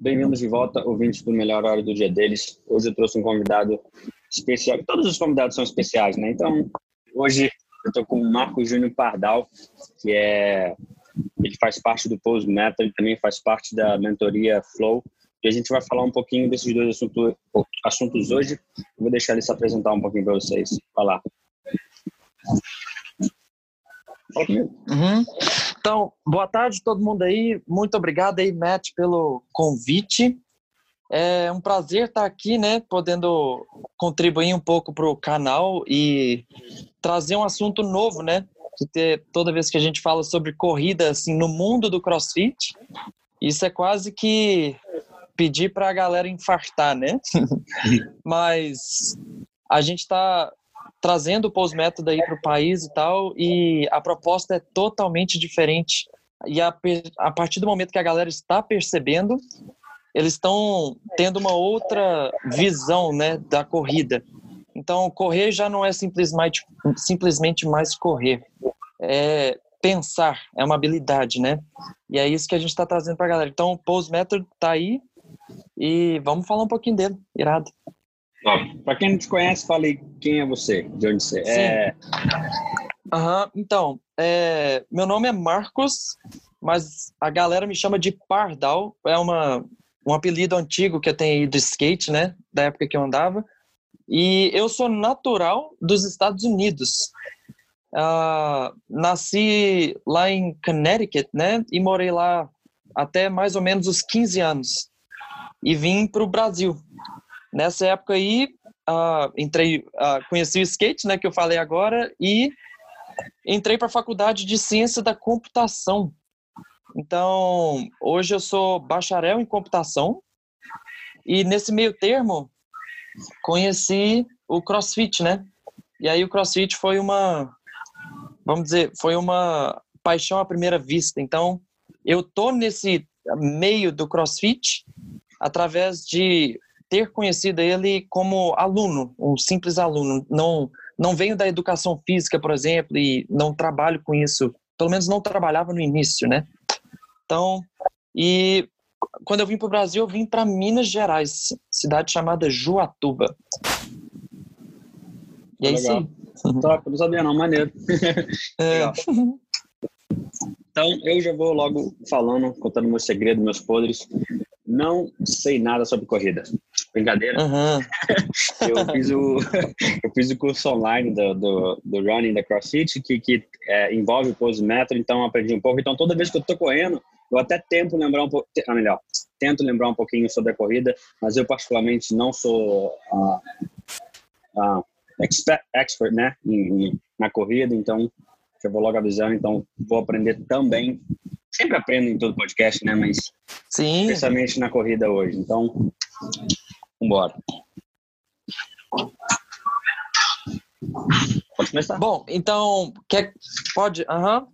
Bem-vindos de volta, ouvintes do Melhor Hora do Dia deles. Hoje eu trouxe um convidado especial. Todos os convidados são especiais, né? Então, hoje eu estou com o Marco Júnior Pardal, que é ele faz parte do Pose Method, também faz parte da mentoria Flow. E a gente vai falar um pouquinho desses dois assuntos, hoje. Vou deixar ele se apresentar um pouquinho para vocês. Vai lá. Uhum. Então, boa tarde todo mundo aí. Muito obrigado aí, Matt, pelo convite. É um prazer estar aqui, né, podendo contribuir um pouco para o canal e trazer um assunto novo, né? Que toda vez que a gente fala sobre corrida assim no mundo do CrossFit, isso é quase que pedir para a galera infartar, né? Mas a gente está trazendo o pós-método aí para o país e tal, e a proposta é totalmente diferente. E a, a partir do momento que a galera está percebendo, eles estão tendo uma outra visão né, da corrida. Então, correr já não é simplesmente, simplesmente mais correr, é pensar, é uma habilidade, né? E é isso que a gente está trazendo para a galera. Então, o Pose Method está aí e vamos falar um pouquinho dele, irado. Para quem não te conhece, fale quem é você, de onde você é. Uhum, então, é, meu nome é Marcos, mas a galera me chama de Pardal. É uma, um apelido antigo que eu tenho de skate, né? Da época que eu andava. E eu sou natural dos Estados Unidos. Uh, nasci lá em Connecticut, né? E morei lá até mais ou menos os 15 anos. E vim para o Brasil. Nessa época aí, uh, entrei, uh, conheci o skate, né, que eu falei agora, e entrei para a faculdade de ciência da computação. Então, hoje eu sou bacharel em computação e nesse meio termo conheci o CrossFit, né? E aí o CrossFit foi uma, vamos dizer, foi uma paixão à primeira vista. Então, eu tô nesse meio do CrossFit através de ter conhecido ele como aluno, um simples aluno. Não, não venho da educação física, por exemplo, e não trabalho com isso. Pelo menos não trabalhava no início, né? Então, e quando eu vim para o Brasil, eu vim para Minas Gerais, cidade chamada Juatuba. E é isso aí. Top, não sabia não, maneiro. É. Então, eu já vou logo falando, contando meu segredo, meus podres. Não sei nada sobre corrida. Brincadeira. Uhum. eu, fiz o, eu fiz o curso online do, do, do Running da CrossFit, que, que é, envolve o pose metro, então aprendi um pouco. Então, toda vez que eu estou correndo, eu até tento lembrar um pouco, ah, melhor, tento lembrar um pouquinho sobre a corrida, mas eu particularmente não sou uh, uh, expert, expert né, em, em, na corrida, então eu vou logo avisando, então vou aprender também. Sempre aprendo em todo podcast, né? Mas Sim. especialmente na corrida hoje. Então, vambora. Pode começar. Bom, então, quer, pode? Aham. Uhum.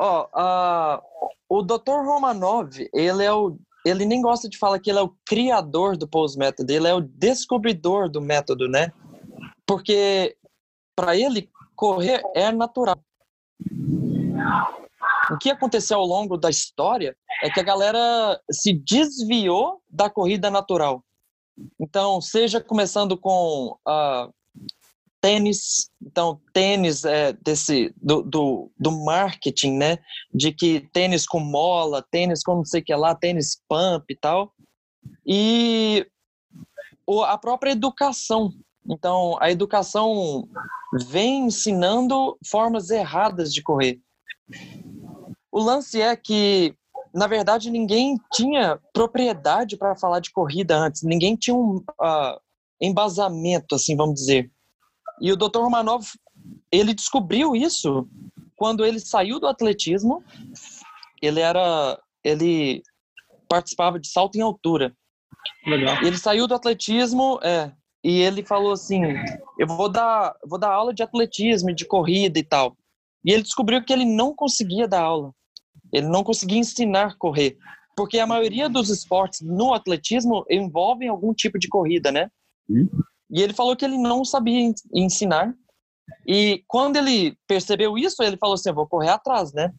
Ó, uh, o Dr. Romanov, ele é o ele nem gosta de falar que ele é o criador do pose método, ele é o descobridor do método, né? Porque para ele correr é natural. O que aconteceu ao longo da história é que a galera se desviou da corrida natural. Então, seja começando com uh, tênis, então tênis é desse do, do, do, marketing, né? De que tênis com mola, tênis com não sei o que lá, tênis pump e tal. E a própria educação. Então, a educação vem ensinando formas erradas de correr. O lance é que, na verdade, ninguém tinha propriedade para falar de corrida antes, ninguém tinha um uh, embasamento, assim, vamos dizer. E o Dr. Romanov, ele descobriu isso quando ele saiu do atletismo. Ele era, ele participava de salto em altura. Legal. Ele saiu do atletismo, é, e ele falou assim: "Eu vou dar, vou dar aula de atletismo, de corrida e tal". E ele descobriu que ele não conseguia dar aula. Ele não conseguia ensinar a correr, porque a maioria dos esportes no atletismo envolvem algum tipo de corrida, né? Hum. E ele falou que ele não sabia ensinar. E quando ele percebeu isso, ele falou assim: "Eu vou correr atrás, né?"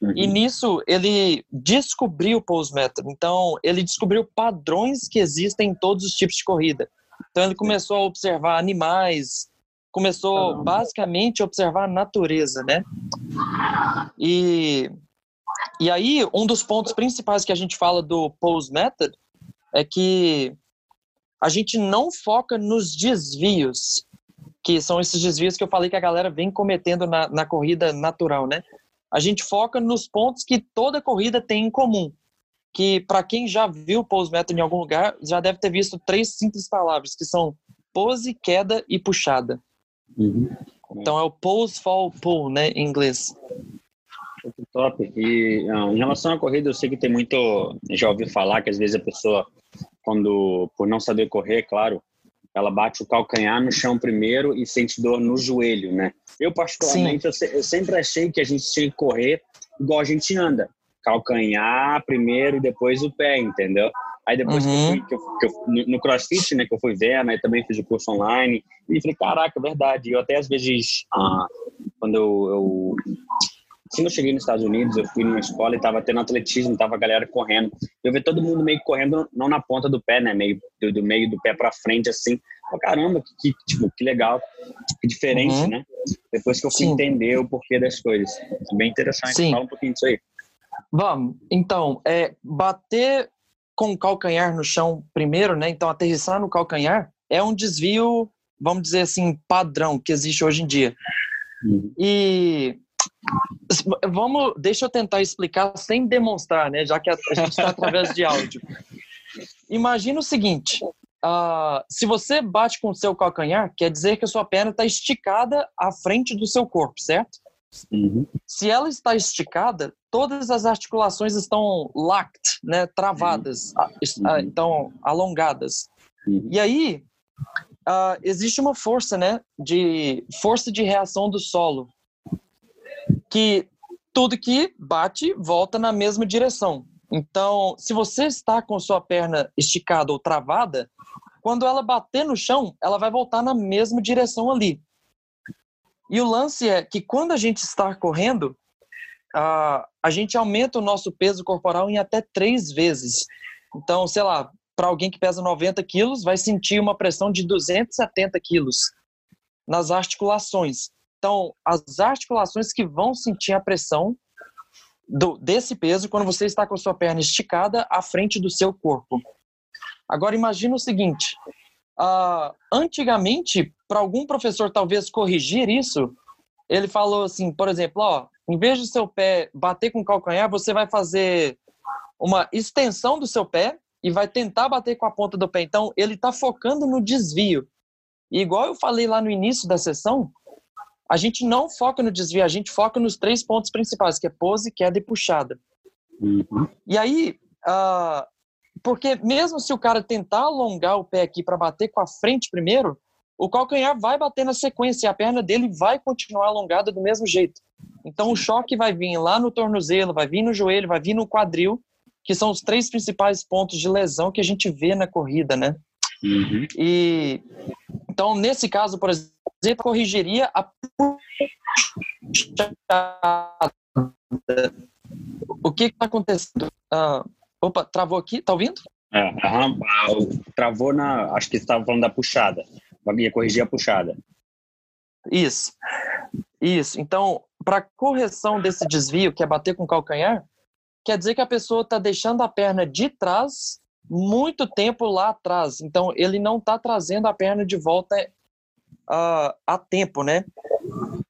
Uhum. E nisso ele descobriu o pose method. Então ele descobriu padrões que existem em todos os tipos de corrida. Então ele começou a observar animais, começou basicamente a observar a natureza, né? E e aí um dos pontos principais que a gente fala do pose method é que a gente não foca nos desvios, que são esses desvios que eu falei que a galera vem cometendo na, na corrida natural, né? A gente foca nos pontos que toda corrida tem em comum. Que para quem já viu pose method em algum lugar, já deve ter visto três simples palavras, que são pose, queda e puxada. Uhum. Então é o pose, fall, pull, né, em inglês. Top. E em relação à corrida, eu sei que tem muito. Já ouvi falar que às vezes a pessoa, quando por não saber correr, claro, ela bate o calcanhar no chão primeiro e sente dor no joelho, né? Eu, particularmente, eu, eu, sempre achei que a gente tinha que correr igual a gente anda. Calcanhar primeiro e depois o pé, entendeu? Aí depois uhum. que, eu fui, que, eu, que eu, no CrossFit, né, que eu fui ver, né, também fiz o curso online, e falei, caraca, é verdade. Eu até às vezes, ah, quando eu, eu Assim eu cheguei nos Estados Unidos, eu fui numa escola e tava tendo atletismo, tava a galera correndo. Eu vi todo mundo meio correndo, não na ponta do pé, né? Meio do, do meio do pé para frente, assim. Oh, caramba, que, que, tipo, que legal, que diferente, uhum. né? Depois que eu fui Sim. entender o porquê das coisas. Bem interessante. Sim. Fala um pouquinho disso aí. Vamos. Então, é, bater com o calcanhar no chão primeiro, né? Então, aterrissar no calcanhar é um desvio, vamos dizer assim, padrão que existe hoje em dia. Uhum. E Vamos, deixa eu tentar explicar sem demonstrar, né? Já que a, a gente está através de áudio. Imagina o seguinte: uh, se você bate com o seu calcanhar, quer dizer que a sua perna está esticada à frente do seu corpo, certo? Uhum. Se ela está esticada, todas as articulações estão locked, né, travadas, uhum. uhum. então alongadas. Uhum. E aí uh, existe uma força, né, de força de reação do solo que tudo que bate volta na mesma direção. Então, se você está com sua perna esticada ou travada, quando ela bater no chão, ela vai voltar na mesma direção ali. E o lance é que quando a gente está correndo, a, gente aumenta o nosso peso corporal em até três vezes. Então, sei lá, para alguém que pesa 90 quilos, vai sentir uma pressão de 270 quilos nas articulações. Então, as articulações que vão sentir a pressão do, desse peso quando você está com a sua perna esticada à frente do seu corpo. Agora, imagina o seguinte: uh, antigamente, para algum professor talvez corrigir isso, ele falou assim, por exemplo, ó, em vez do seu pé bater com o calcanhar, você vai fazer uma extensão do seu pé e vai tentar bater com a ponta do pé. Então, ele está focando no desvio. E igual eu falei lá no início da sessão, a gente não foca no desvio, a gente foca nos três pontos principais, que é pose, queda e puxada. Uhum. E aí, uh, porque mesmo se o cara tentar alongar o pé aqui para bater com a frente primeiro, o calcanhar vai bater na sequência e a perna dele vai continuar alongada do mesmo jeito. Então o choque vai vir lá no tornozelo, vai vir no joelho, vai vir no quadril, que são os três principais pontos de lesão que a gente vê na corrida, né? Uhum. E então nesse caso, por exemplo, corrigiria a o que está acontecendo? Uh, opa, travou aqui? Tá ouvindo? É, uhum, travou na. Acho que estava falando da puxada. Ia corrigir a puxada. Isso. Isso. Então, para correção desse desvio, que é bater com o calcanhar, quer dizer que a pessoa está deixando a perna de trás muito tempo lá atrás. Então, ele não está trazendo a perna de volta uh, a tempo, né?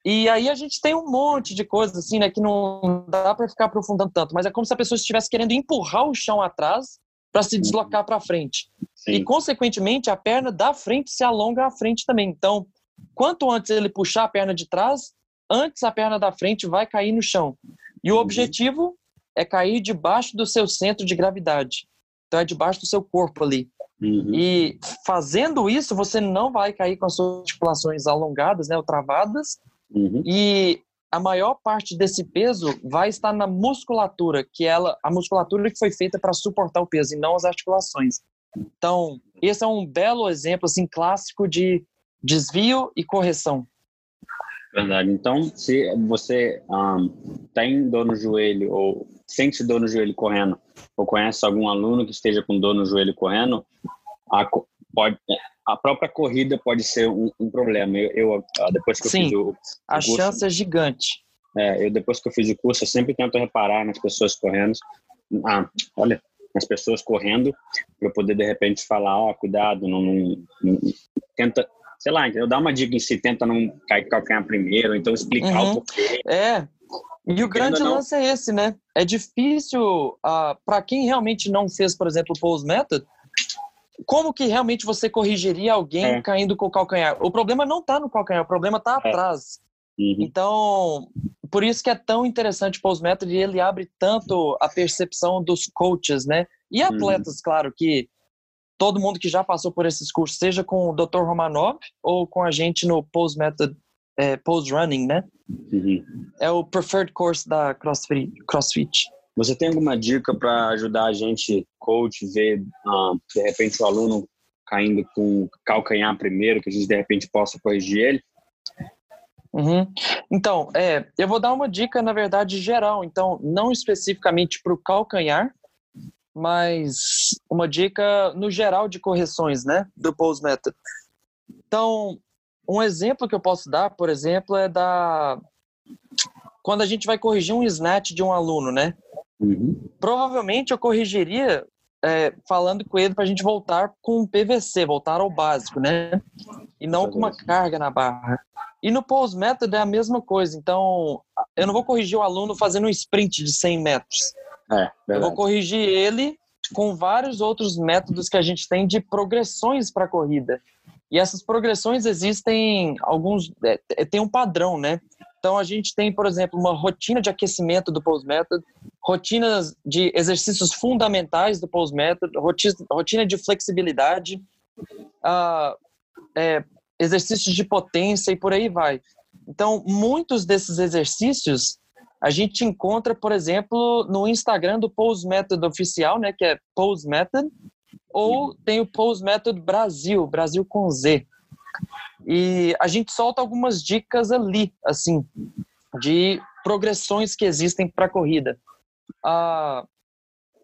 E aí a gente tem um monte de coisas assim, né, que não dá para ficar aprofundando tanto, mas é como se a pessoa estivesse querendo empurrar o chão atrás para se deslocar para frente. Sim. E consequentemente a perna da frente se alonga à frente também. Então, quanto antes ele puxar a perna de trás, antes a perna da frente vai cair no chão. E o uhum. objetivo é cair debaixo do seu centro de gravidade. Então é debaixo do seu corpo ali. Uhum. E fazendo isso, você não vai cair com as suas articulações alongadas, né, ou travadas. Uhum. E a maior parte desse peso vai estar na musculatura, que ela, a musculatura que foi feita para suportar o peso e não as articulações. Então, esse é um belo exemplo assim clássico de desvio e correção. Verdade. Então, se você um, tem dor no joelho ou sente dor no joelho correndo, ou conhece algum aluno que esteja com dor no joelho correndo, a, pode, a própria corrida pode ser um, um problema. Eu, eu, depois que Sim, eu fiz o, o a curso, chance é gigante. É, eu depois que eu fiz o curso, eu sempre tento reparar nas pessoas correndo. Ah, olha, nas pessoas correndo, para eu poder de repente falar, ó, oh, cuidado, não, não, não, tenta, sei lá, eu dar uma dica em si, tenta não cair calcanhar primeiro, então explicar uhum. o porquê. É. E o grande não. lance é esse, né? É difícil ah, para quem realmente não fez, por exemplo, o pose method, como que realmente você corrigiria alguém é. caindo com o calcanhar? O problema não está no calcanhar, o problema está é. atrás. Uhum. Então, por isso que é tão interessante o Pose Method e ele abre tanto a percepção dos coaches, né? E uhum. atletas, uhum. claro, que todo mundo que já passou por esses cursos, seja com o Dr. Romanov ou com a gente no Pose Method, é, Pose Running, né? Uhum. É o preferred course da CrossFit. CrossFit. Você tem alguma dica para ajudar a gente, coach, ver uh, de repente o aluno caindo com calcanhar primeiro, que a gente de repente possa corrigir ele? Uhum. Então, é, eu vou dar uma dica, na verdade, geral. Então, não especificamente para o calcanhar, mas uma dica no geral de correções, né, do pose method. Então, um exemplo que eu posso dar, por exemplo, é da quando a gente vai corrigir um snatch de um aluno, né? Uhum. Provavelmente eu corrigiria é, falando com ele para a gente voltar com um PVC, voltar ao básico, né? E não com uma carga na barra. E no pose method é a mesma coisa. Então, eu não vou corrigir o aluno fazendo um sprint de 100 metros. É, eu vou corrigir ele com vários outros métodos que a gente tem de progressões para a corrida. E essas progressões existem alguns é, é, tem um padrão, né? Então a gente tem, por exemplo, uma rotina de aquecimento do pose method, rotinas de exercícios fundamentais do pose method, rotina, de flexibilidade, uh, é, exercícios de potência e por aí vai. Então, muitos desses exercícios a gente encontra, por exemplo, no Instagram do Pose Method oficial, né, que é Pose Method, ou tem o Pose Method Brasil, Brasil com Z. E a gente solta algumas dicas ali, assim, de progressões que existem para a corrida. Ah,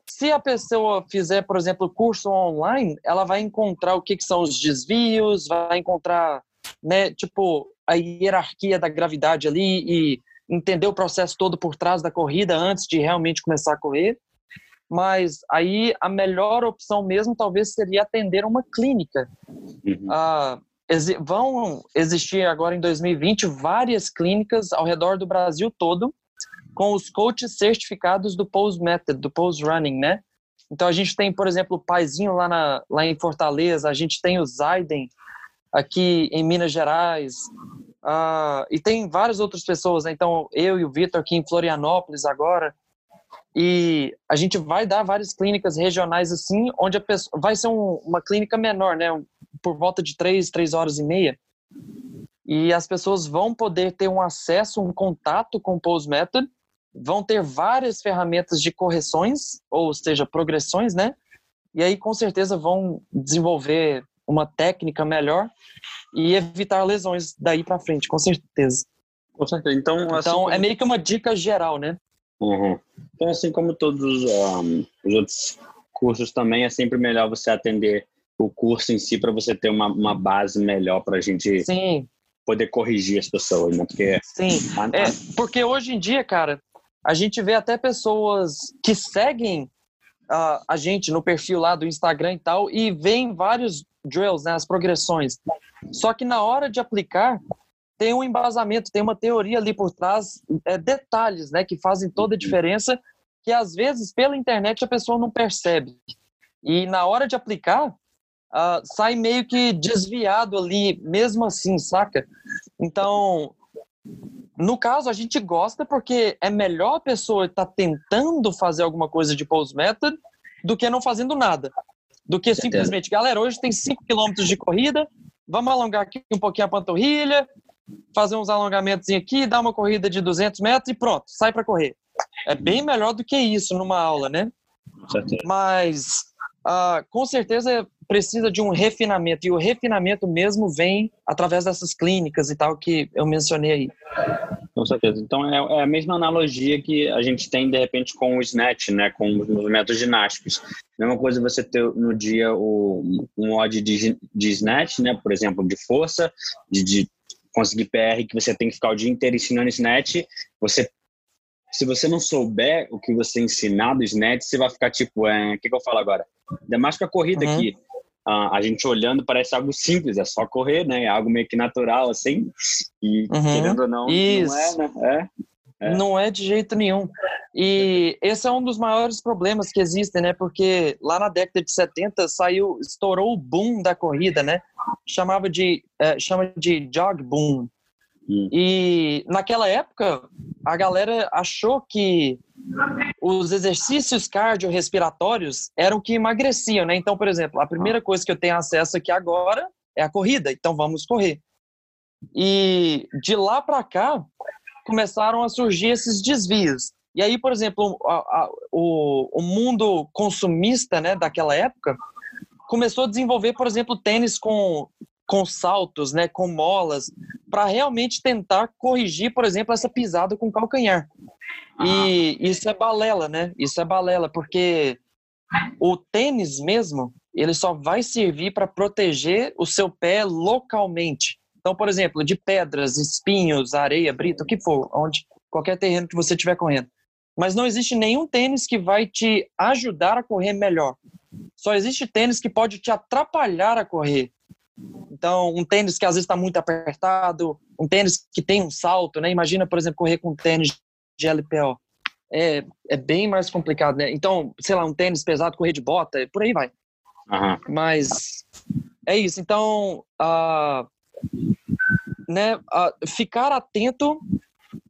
se a pessoa fizer, por exemplo, curso online, ela vai encontrar o que, que são os desvios, vai encontrar, né, tipo, a hierarquia da gravidade ali e entender o processo todo por trás da corrida antes de realmente começar a correr. Mas aí a melhor opção mesmo talvez seria atender uma clínica. Uhum. Ah, exi vão existir agora em 2020 várias clínicas ao redor do Brasil todo com os coaches certificados do Pose Method, do Pose Running, né? Então a gente tem, por exemplo, o Paizinho lá, na, lá em Fortaleza, a gente tem o Zaiden aqui em Minas Gerais, uh, e tem várias outras pessoas, né? Então eu e o Vitor aqui em Florianópolis agora, e a gente vai dar várias clínicas regionais assim, onde a pessoa vai ser um, uma clínica menor, né? Por volta de três, três horas e meia. E as pessoas vão poder ter um acesso, um contato com o Pose Method vão ter várias ferramentas de correções, ou seja, progressões, né? E aí com certeza vão desenvolver uma técnica melhor e evitar lesões daí para frente, com certeza. Com certeza. Então, assim então é meio que uma dica geral, né? Uhum. Então, assim como todos um, os outros cursos também, é sempre melhor você atender o curso em si para você ter uma, uma base melhor para a gente Sim. poder corrigir as pessoas, né? Porque Sim. A... É, porque hoje em dia, cara, a gente vê até pessoas que seguem uh, a gente no perfil lá do Instagram e tal e veem vários drills, né, as progressões. Só que na hora de aplicar, tem um embasamento, tem uma teoria ali por trás, é, detalhes, né, que fazem toda a diferença, que às vezes pela internet a pessoa não percebe. E na hora de aplicar, uh, sai meio que desviado ali, mesmo assim, saca? Então, no caso, a gente gosta porque é melhor a pessoa estar tá tentando fazer alguma coisa de pose method do que não fazendo nada. Do que simplesmente, galera, hoje tem 5 km de corrida, vamos alongar aqui um pouquinho a panturrilha, fazer uns alongamentos aqui, dar uma corrida de 200 metros e pronto, sai para correr. É bem melhor do que isso numa aula, né? Mas, uh, com certeza, precisa de um refinamento, e o refinamento mesmo vem através dessas clínicas e tal que eu mencionei aí. Com certeza. Então é, é a mesma analogia que a gente tem de repente com o snatch, né, com os movimentos ginásticos. Mesma coisa você ter no dia o, um odd de, de snatch, né, por exemplo, de força, de, de conseguir PR, que você tem que ficar o dia inteiro ensinando snatch, você se você não souber o que você ensinar do snatch, você vai ficar tipo, é, o que, que eu falo agora? Ainda mais com a corrida uhum. aqui. Uh, a gente olhando parece algo simples, é só correr, né? É algo meio que natural, assim. E uhum. querendo ou não, Isso. não é, né? É. É. Não é de jeito nenhum. E esse é um dos maiores problemas que existem, né? Porque lá na década de 70 saiu, estourou o boom da corrida, né? Chamava de, é, chama de jog boom. Hum. E naquela época, a galera achou que os exercícios cardiorrespiratórios eram que emagreciam, né? Então, por exemplo, a primeira coisa que eu tenho acesso aqui agora é a corrida, então vamos correr. E de lá para cá começaram a surgir esses desvios. E aí, por exemplo, a, a, o, o mundo consumista, né, daquela época, começou a desenvolver, por exemplo, tênis com com saltos, né, com molas, para realmente tentar corrigir, por exemplo, essa pisada com calcanhar. E isso é balela, né? Isso é balela, porque o tênis mesmo, ele só vai servir para proteger o seu pé localmente. Então, por exemplo, de pedras, espinhos, areia, brita, o que for, onde qualquer terreno que você estiver correndo. Mas não existe nenhum tênis que vai te ajudar a correr melhor. Só existe tênis que pode te atrapalhar a correr. Então, um tênis que às vezes está muito apertado, um tênis que tem um salto, né? Imagina, por exemplo, correr com um tênis de LPO. É, é bem mais complicado, né? Então, sei lá, um tênis pesado, correr de bota, por aí vai. Uhum. Mas é isso. Então, uh, né, ficar atento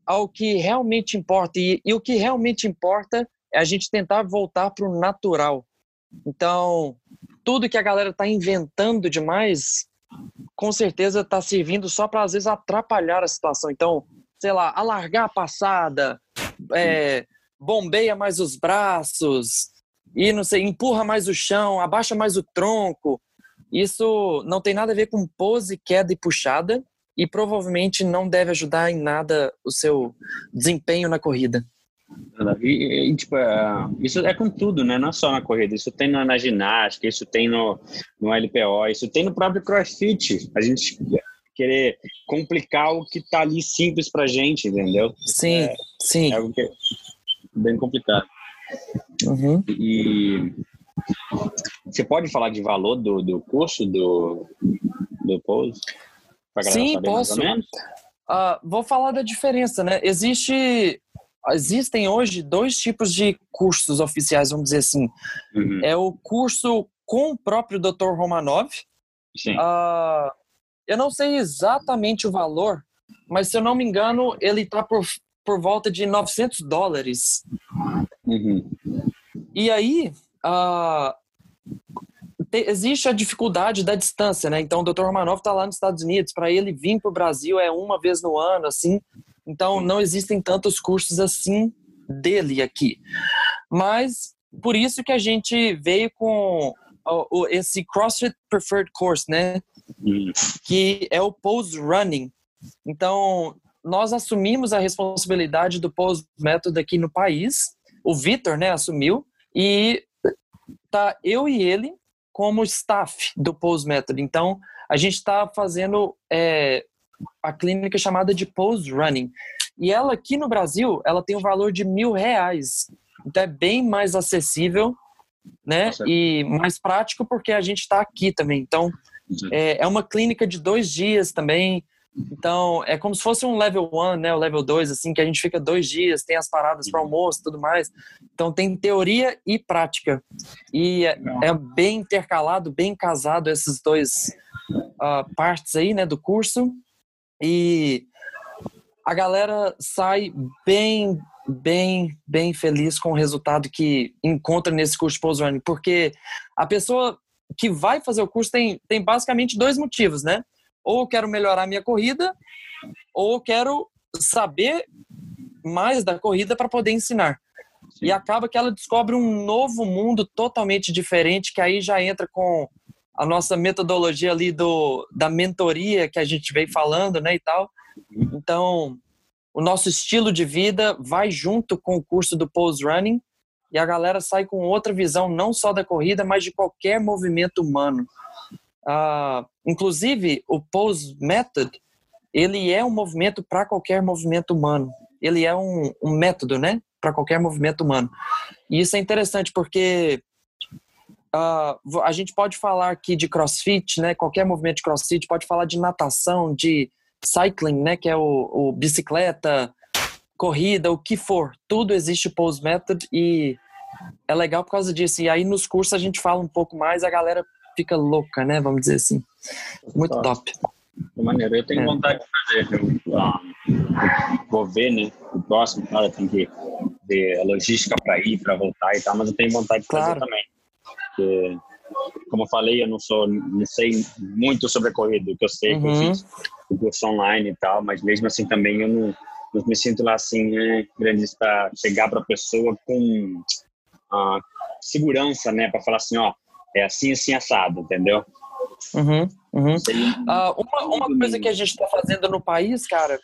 ao que realmente importa. E, e o que realmente importa é a gente tentar voltar para o natural. Então, tudo que a galera está inventando demais, com certeza está servindo só para às vezes atrapalhar a situação. Então, sei lá, alargar a passada, é, bombeia mais os braços e não sei, empurra mais o chão, abaixa mais o tronco. Isso não tem nada a ver com pose, queda e puxada e provavelmente não deve ajudar em nada o seu desempenho na corrida. E, e, tipo, é, isso é com tudo, né? Não só na corrida, isso tem na, na, ginástica, isso tem no, no LPO, isso tem no próprio CrossFit. A gente querer complicar o que tá ali simples pra gente, entendeu? Sim, é, sim. É algo que é bem complicado. Uhum. E você pode falar de valor do, do curso do, do Pose? Sim, posso. Uh, vou falar da diferença, né? Existe existem hoje dois tipos de cursos oficiais, vamos dizer assim. Uhum. É o curso com o próprio Dr. Romanov. Sim. Uh, eu não sei exatamente o valor, mas se eu não me engano, ele está por, por volta de 900 dólares. Uhum. E aí, uh, existe a dificuldade da distância, né? Então, o Dr. Romanov está lá nos Estados Unidos, para ele vir para o Brasil é uma vez no ano, assim. Então, não existem tantos cursos assim dele aqui. Mas, por isso que a gente veio com esse CrossFit Preferred Course, né? Que é o Pose Running. Então, nós assumimos a responsabilidade do Pose Method aqui no país. O Vitor, né, assumiu. E tá eu e ele como staff do Pose Method. Então, a gente está fazendo é, a clínica chamada de Pose Running. E ela aqui no Brasil, ela tem um valor de mil reais. Então é bem mais acessível, né? Nossa. E mais prático porque a gente está aqui também. Então é, é, uma clínica de dois dias também. Então é como se fosse um level 1, né? O level 2, assim, que a gente fica dois dias, tem as paradas para almoço e tudo mais. Então tem teoria e prática. E é, é bem intercalado, bem casado esses dois uh, partes aí, né, do curso. E a galera sai bem, bem, bem feliz com o resultado que encontra nesse curso Pose Running, porque a pessoa que vai fazer o curso tem, tem basicamente dois motivos, né? Ou quero melhorar minha corrida, ou quero saber mais da corrida para poder ensinar. Sim. E acaba que ela descobre um novo mundo totalmente diferente, que aí já entra com a nossa metodologia ali do, da mentoria que a gente veio falando, né, e tal. Então, o nosso estilo de vida vai junto com o curso do Pose Running e a galera sai com outra visão, não só da corrida, mas de qualquer movimento humano. Uh, inclusive, o Pose Method, ele é um movimento para qualquer movimento humano. Ele é um, um método, né, para qualquer movimento humano. E isso é interessante porque uh, a gente pode falar aqui de crossfit, né? Qualquer movimento de crossfit, pode falar de natação, de cycling, né? Que é o, o bicicleta, corrida, o que for. Tudo existe pose method e é legal por causa disso. E aí nos cursos a gente fala um pouco mais, a galera fica louca, né? Vamos dizer assim. Muito top. De maneira, eu tenho é. vontade de fazer. Eu, ah, vou ver, né? O próximo, cara, tem que ver a logística para ir, para voltar e tal, mas eu tenho vontade de fazer claro. também porque, como eu falei, eu não sou, não sei muito sobre a corrida, o que eu sei uhum. que eu uhum. fiz o curso online e tal, mas mesmo assim também eu não, não me sinto lá assim, né, grande para chegar para a pessoa com uh, segurança, né, para falar assim, ó, é assim, assim, assado, entendeu? Uhum, uhum. Uh, uma, uma coisa que a gente está fazendo no país, cara,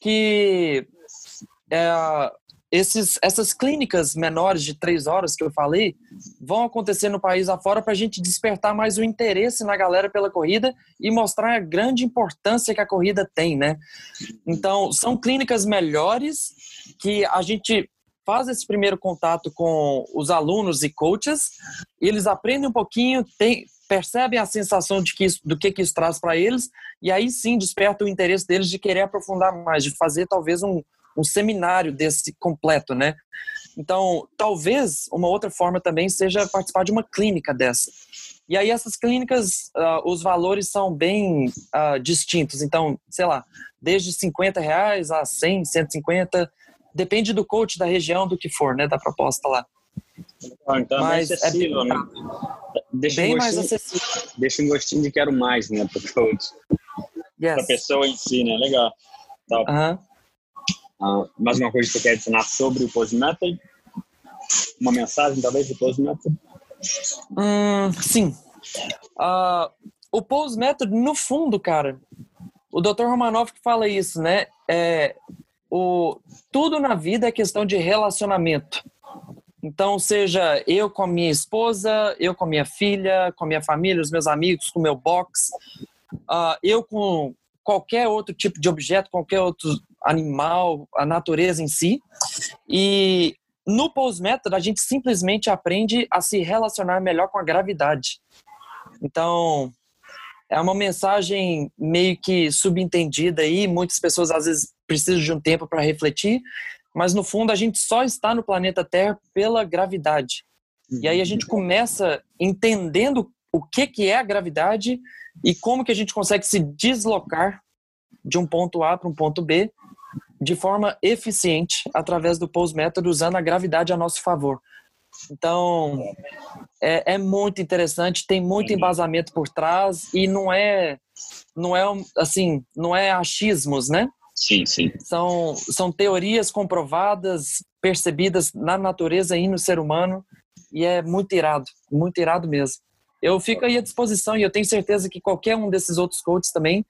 que é, esses, essas clínicas menores de três horas que eu falei vão acontecer no país afora para a gente despertar mais o interesse na galera pela corrida e mostrar a grande importância que a corrida tem, né? Então, são clínicas melhores que a gente faz esse primeiro contato com os alunos e coaches, eles aprendem um pouquinho, tem, percebem a sensação de que isso, do que, que isso traz para eles, e aí sim desperta o interesse deles de querer aprofundar mais, de fazer talvez um, um seminário desse completo, né? Então, talvez uma outra forma também seja participar de uma clínica dessa. E aí essas clínicas, uh, os valores são bem uh, distintos. Então, sei lá, desde 50 reais a 100, 150, depende do coach da região, do que for, né, da proposta lá. Ah, então Mas é, é bem, né? deixa bem um mais acessível. Deixa um gostinho de quero mais, né, para coach. Yes. Para pessoa em si, né? Legal. Top. Uh -huh. Uh, mais uma coisa que você quer adicionar sobre o Pose Method? Uma mensagem, talvez, do Pose Method? Hum, sim. Uh, o Pose Method, no fundo, cara, o Dr. Romanov que fala isso, né? É, o, tudo na vida é questão de relacionamento. Então, seja eu com a minha esposa, eu com a minha filha, com a minha família, os meus amigos, com o meu box, uh, eu com qualquer outro tipo de objeto, qualquer outro animal, a natureza em si. E no Pose Method, a gente simplesmente aprende a se relacionar melhor com a gravidade. Então, é uma mensagem meio que subentendida aí, muitas pessoas às vezes precisam de um tempo para refletir, mas no fundo a gente só está no planeta Terra pela gravidade. E aí a gente começa entendendo o que que é a gravidade e como que a gente consegue se deslocar de um ponto A para um ponto B de forma eficiente através do pose método usando a gravidade a nosso favor. Então, é, é, muito interessante, tem muito embasamento por trás e não é, não é assim, não é achismos, né? Sim, sim. São, são teorias comprovadas, percebidas na natureza e no ser humano e é muito irado, muito irado mesmo. Eu fico aí à disposição e eu tenho certeza que qualquer um desses outros coaches também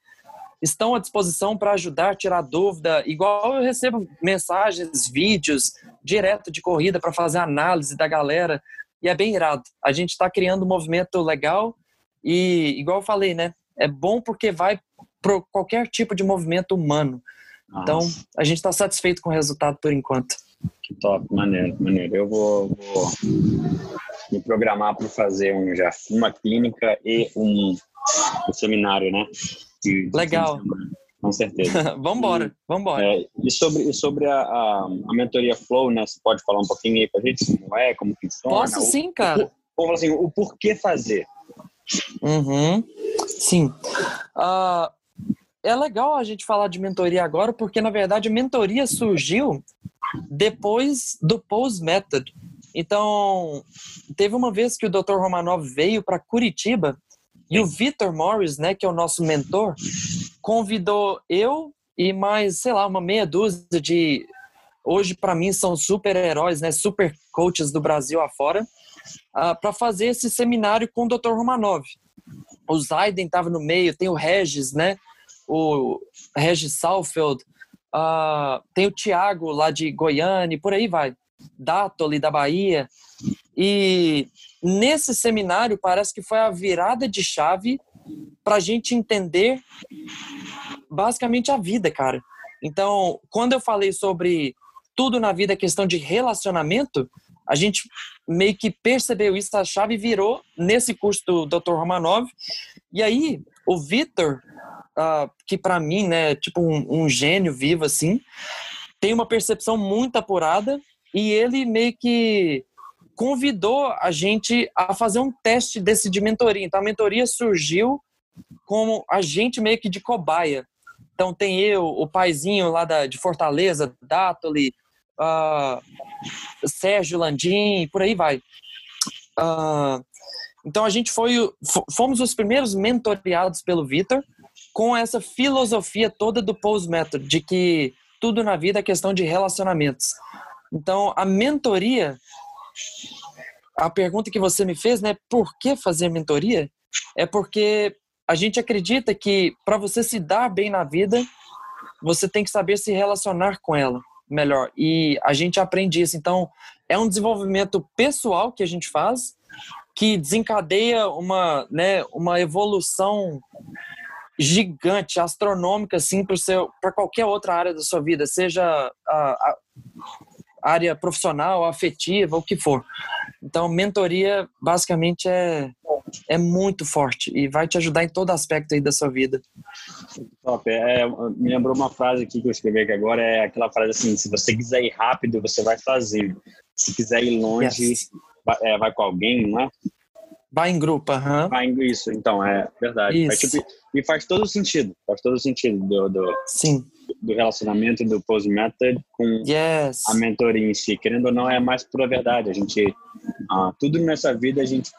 estão à disposição para ajudar, tirar dúvida. Igual eu recebo mensagens, vídeos direto de corrida para fazer análise da galera. E é bem irado. A gente está criando um movimento legal e, igual eu falei, né? É bom porque vai para qualquer tipo de movimento humano. Então, Nossa. Então, a gente está satisfeito com o resultado por enquanto. Que top, maneiro, maneiro. Eu vou, vou me programar para fazer um, já uma clínica e um, um seminário, né? De, de Legal. Com certeza. vambora, vambora. É, e sobre, e sobre a, a, a, mentoria Flow, né? Você pode falar um pouquinho aí pra gente como é, como funciona? Posso o, sim, cara. Ou assim, o porquê fazer? Uhum. Sim. Uh, é legal a gente falar de mentoria agora, porque na verdade a mentoria surgiu depois do Pose Method. Então, teve uma vez que o Dr. Romanov veio para Curitiba e o Victor Morris, né, que é o nosso mentor, convidou eu e mais, sei lá, uma meia dúzia de hoje para mim são super heróis, né, super coaches do Brasil afora, uh, ah, para fazer esse seminário com o Dr. Romanov. o Zaiden estava no meio, tem o Regis, né? O Regis Salfeld, uh, tem o Thiago lá de Goiânia, por aí vai. Dátoli da Bahia. E nesse seminário parece que foi a virada de chave para a gente entender basicamente a vida, cara. Então, quando eu falei sobre tudo na vida é questão de relacionamento, a gente meio que percebeu isso, a chave virou nesse curso do Dr. Romanov. E aí, o Vitor, uh, que para mim, né, tipo um, um gênio vivo assim, tem uma percepção muito apurada e ele meio que convidou a gente a fazer um teste desse de mentoria. Então a mentoria surgiu como a gente meio que de cobaia. Então tem eu, o paizinho lá da, de Fortaleza, Dátoli, uh, Sérgio Landim, por aí vai. Uh, então a gente foi, fomos os primeiros mentoreados pelo Vitor com essa filosofia toda do Pose Method, de que tudo na vida é questão de relacionamentos. Então a mentoria, a pergunta que você me fez, né, por que fazer mentoria? É porque a gente acredita que para você se dar bem na vida, você tem que saber se relacionar com ela melhor. E a gente aprende isso. Então, é um desenvolvimento pessoal que a gente faz que desencadeia uma, né, uma evolução gigante, astronômica, assim, para qualquer outra área da sua vida, seja a, a área profissional, afetiva, o que for. Então, mentoria basicamente é, é muito forte e vai te ajudar em todo aspecto aí da sua vida. Top. É, me lembrou uma frase aqui que eu escrevi aqui agora, é aquela frase assim, se você quiser ir rápido, você vai fazer. Se quiser ir longe, yes. vai, é, vai, com alguém, não é? Vai em grupo, aham. Uhum. Isso, então, é verdade. Faz, tipo, e faz todo sentido, faz todo sentido do, do, Sim. do relacionamento do Pose Method com yes. a mentoria em si. Querendo ou não, é mais pura verdade. A gente, ah, tudo nessa vida a gente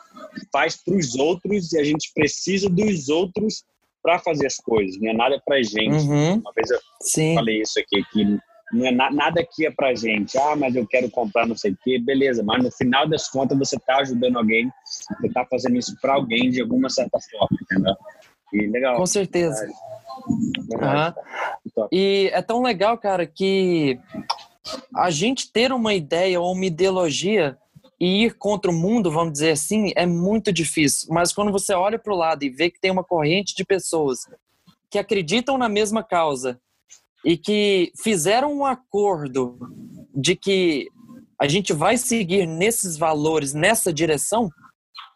faz para os outros e a gente precisa dos outros para fazer as coisas, não é nada para gente. Uhum. Uma vez eu Sim. falei isso aqui, que não é na, nada aqui é para gente. Ah, mas eu quero comprar não sei o quê, beleza. Mas no final das contas você está ajudando alguém, você está fazendo isso para alguém de alguma certa forma, entendeu? E legal. Com certeza. Verdade. Uhum. E é tão legal, cara, que a gente ter uma ideia ou uma ideologia e ir contra o mundo, vamos dizer assim, é muito difícil. Mas quando você olha para o lado e vê que tem uma corrente de pessoas que acreditam na mesma causa e que fizeram um acordo de que a gente vai seguir nesses valores, nessa direção,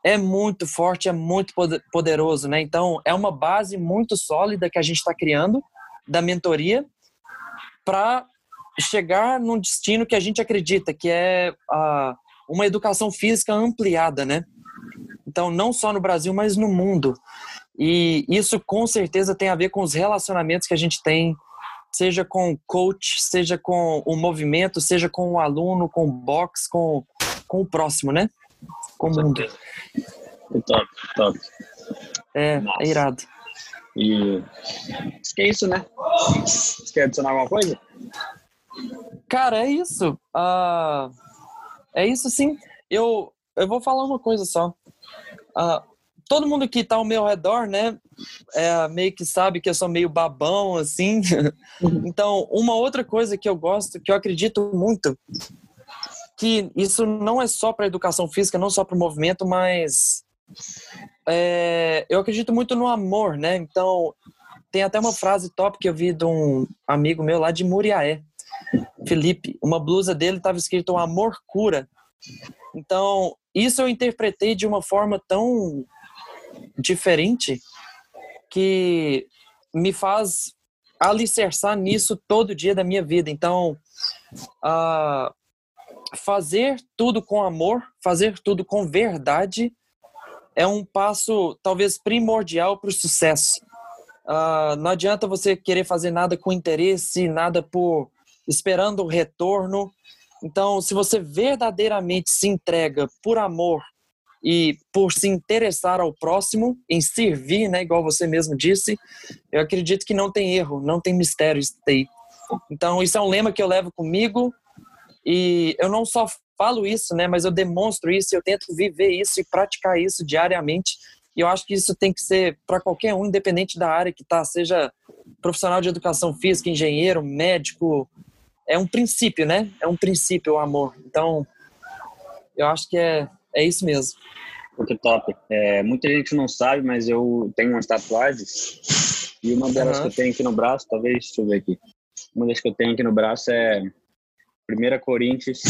é muito forte, é muito poderoso, né? Então, é uma base muito sólida que a gente está criando da mentoria para chegar num destino que a gente acredita, que é a uma educação física ampliada, né? Então, não só no Brasil, mas no mundo. E isso com certeza tem a ver com os relacionamentos que a gente tem, seja com o coach, seja com o movimento, seja com o aluno, com o box, com, com o próximo, né? Com o mundo. Top, top. É, Nossa. é irado. E acho que é isso, né? Você quer adicionar alguma coisa? Cara, é isso. Uh, é isso sim. Eu, eu vou falar uma coisa só. Uh, todo mundo que está ao meu redor, né, é, meio que sabe que eu sou meio babão, assim. então, uma outra coisa que eu gosto, que eu acredito muito, que isso não é só para educação física, não só para o movimento, mas é, eu acredito muito no amor, né? Então, tem até uma frase top que eu vi de um amigo meu lá de Muriaé. Felipe, uma blusa dele estava escrito amor cura. Então, isso eu interpretei de uma forma tão diferente que me faz alicerçar nisso todo dia da minha vida. Então, uh, fazer tudo com amor, fazer tudo com verdade, é um passo talvez primordial para o sucesso. Uh, não adianta você querer fazer nada com interesse, nada por esperando o retorno. Então, se você verdadeiramente se entrega por amor e por se interessar ao próximo, em servir, né, igual você mesmo disse, eu acredito que não tem erro, não tem mistério isso daí. Então, isso é um lema que eu levo comigo e eu não só falo isso, né, mas eu demonstro isso, eu tento viver isso e praticar isso diariamente E eu acho que isso tem que ser para qualquer um, independente da área que tá, seja profissional de educação física, engenheiro, médico. É um princípio, né? É um princípio o amor. Então, eu acho que é, é isso mesmo. Que top. É, muita gente não sabe, mas eu tenho umas tatuagens e uma delas uhum. que eu tenho aqui no braço, talvez, deixa eu ver aqui. Uma das que eu tenho aqui no braço é 1 Coríntios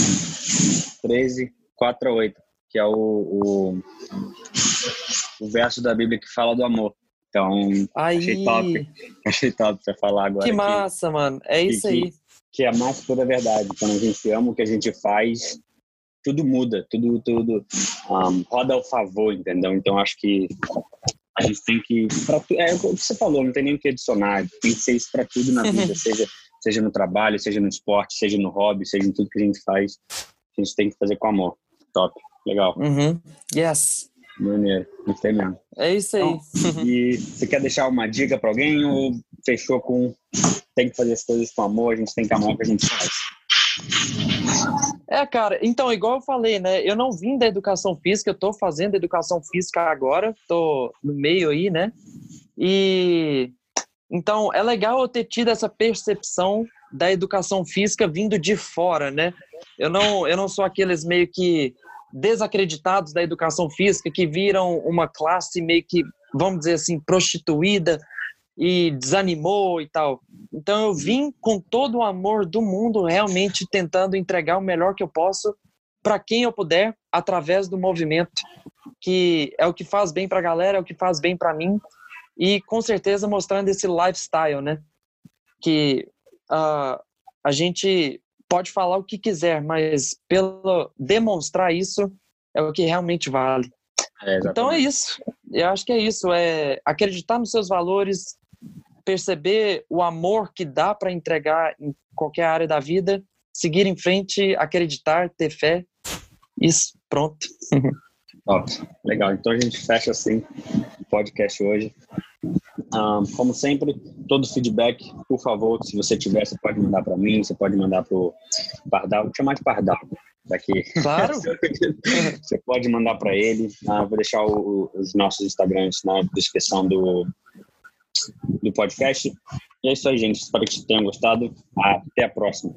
13, 4 a 8, que é o, o, o verso da Bíblia que fala do amor. Então, aí. achei top. Achei top você falar agora. Que massa, mano. É isso que, aí. Que é mais toda a verdade. Quando a gente ama o que a gente faz, tudo muda, tudo, tudo um, roda ao favor, entendeu? Então, acho que a gente tem que. Pra, é o que você falou, não tem nem o que adicionar. Tem que ser isso para tudo na vida, seja, seja no trabalho, seja no esporte, seja no hobby, seja em tudo que a gente faz. A gente tem que fazer com amor. Top. Legal. Uhum. Yes. Maneiro, gostei mesmo. É isso aí. Então, e você quer deixar uma dica para alguém ou fechou com tem que fazer as coisas com amor, a gente tem que amar o que a gente faz? É, cara, então, igual eu falei, né? Eu não vim da educação física, eu tô fazendo educação física agora, tô no meio aí, né? E então é legal eu ter tido essa percepção da educação física vindo de fora, né? Eu não, eu não sou aqueles meio que desacreditados da educação física que viram uma classe meio que, vamos dizer assim, prostituída e desanimou e tal. Então eu vim com todo o amor do mundo, realmente tentando entregar o melhor que eu posso para quem eu puder através do movimento, que é o que faz bem para a galera, é o que faz bem para mim e com certeza mostrando esse lifestyle, né? Que uh, a gente pode falar o que quiser, mas pelo demonstrar isso é o que realmente vale. É, então é isso. Eu acho que é isso. É acreditar nos seus valores, perceber o amor que dá para entregar em qualquer área da vida, seguir em frente, acreditar, ter fé. Isso, pronto. Top. Legal. Então a gente fecha assim o podcast hoje. Um, como sempre, todo feedback, por favor, se você tiver, você pode mandar para mim, você pode mandar para o Pardal, vou chamar de Pardal daqui. Claro. você pode mandar para ele. Uh, vou deixar o, os nossos Instagrams na descrição do, do podcast. E é isso aí, gente. Espero que tenham gostado. Até a próxima.